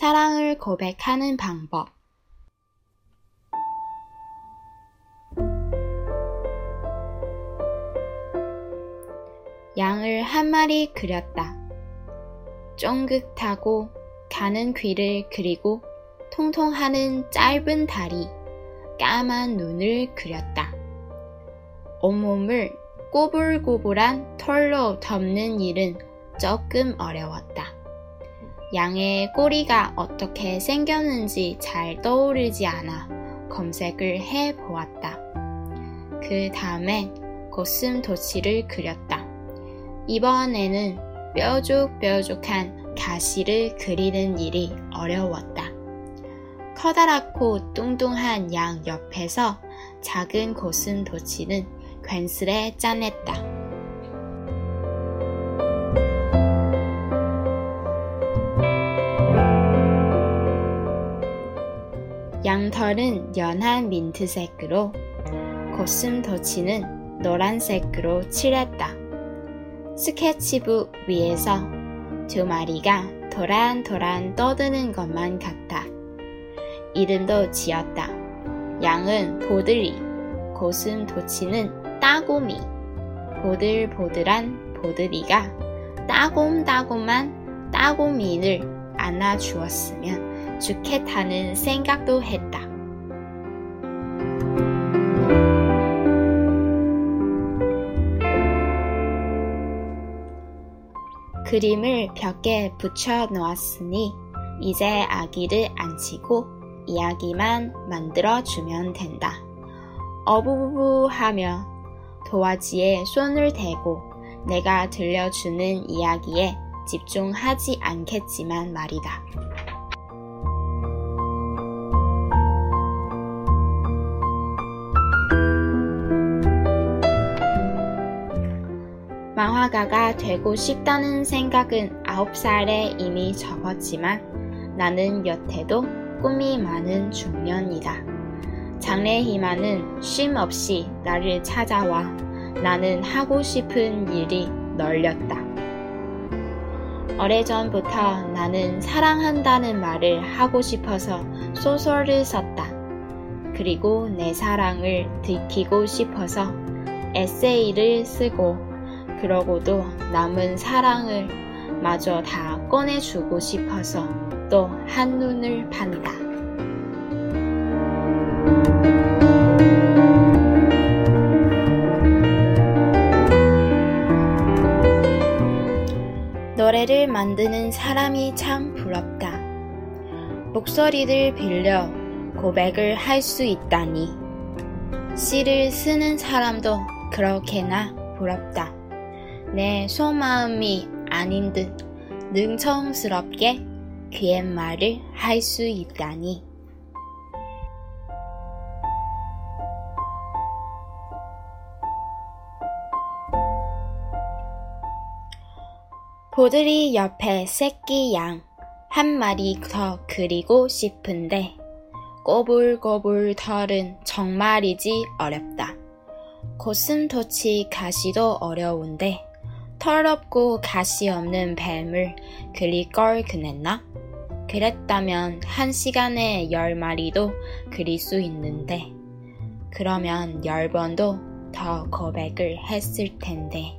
사랑을 고백하는 방법. 양을 한 마리 그렸다. 쫑긋하고 가는 귀를 그리고 통통하는 짧은 다리, 까만 눈을 그렸다. 온몸을 꼬불꼬불한 털로 덮는 일은 조금 어려웠다. 양의 꼬리가 어떻게 생겼는지 잘 떠오르지 않아 검색을 해 보았다. 그 다음에 고슴 도치를 그렸다. 이번에는 뾰족뾰족한 가시를 그리는 일이 어려웠다. 커다랗고 뚱뚱한 양 옆에서 작은 고슴 도치는 괜스레 짠했다. 양털은 연한 민트색으로 고슴 도치는 노란색으로 칠했다. 스케치북 위에서 두 마리가 도란도란 떠드는 것만 같다. 이름도 지었다. 양은 보들리, 고슴 도치는 따고미. 보들보들한 보들이가 따곰따곰한 따고미를 안아주었으면 좋겠다는 생각도 했다. 그림을 벽에 붙여 놓았으니 이제 아기를 앉히고 이야기만 만들어 주면 된다. 어부부부 하며 도화지에 손을 대고 내가 들려주는 이야기에 집중하지 않겠지만 말이다. 만화가가 되고 싶다는 생각은 9살에 이미 접었지만 나는 여태도 꿈이 많은 중년이다. 장래 희망은 쉼 없이 나를 찾아와 나는 하고 싶은 일이 널렸다. 오래전부터 나는 사랑한다는 말을 하고 싶어서 소설을 썼다. 그리고 내 사랑을 들키고 싶어서 에세이를 쓰고 그러고도 남은 사랑을 마저 다 꺼내주고 싶어서 또 한눈을 판다. 노래를 만드는 사람이 참 부럽다. 목소리를 빌려 고백을 할 수 있다니. 시를 쓰는 사람도 그렇게나 부럽다. 내 속마음이 아닌 듯 능청스럽게 귀엔 말을 할 수 있다니. 보들이 옆에 새끼 양 한 마리 더 그리고 싶은데 꼬불꼬불 털은 정말이지 어렵다. 고슴도치 가시도 어려운데 털없고 가시 없는 뱀을 그릴 걸 그랬나? 그랬다면 한 시간에 열 마리도 그릴 수 있는데, 그러면 열 번도 더 고백을 했을 텐데.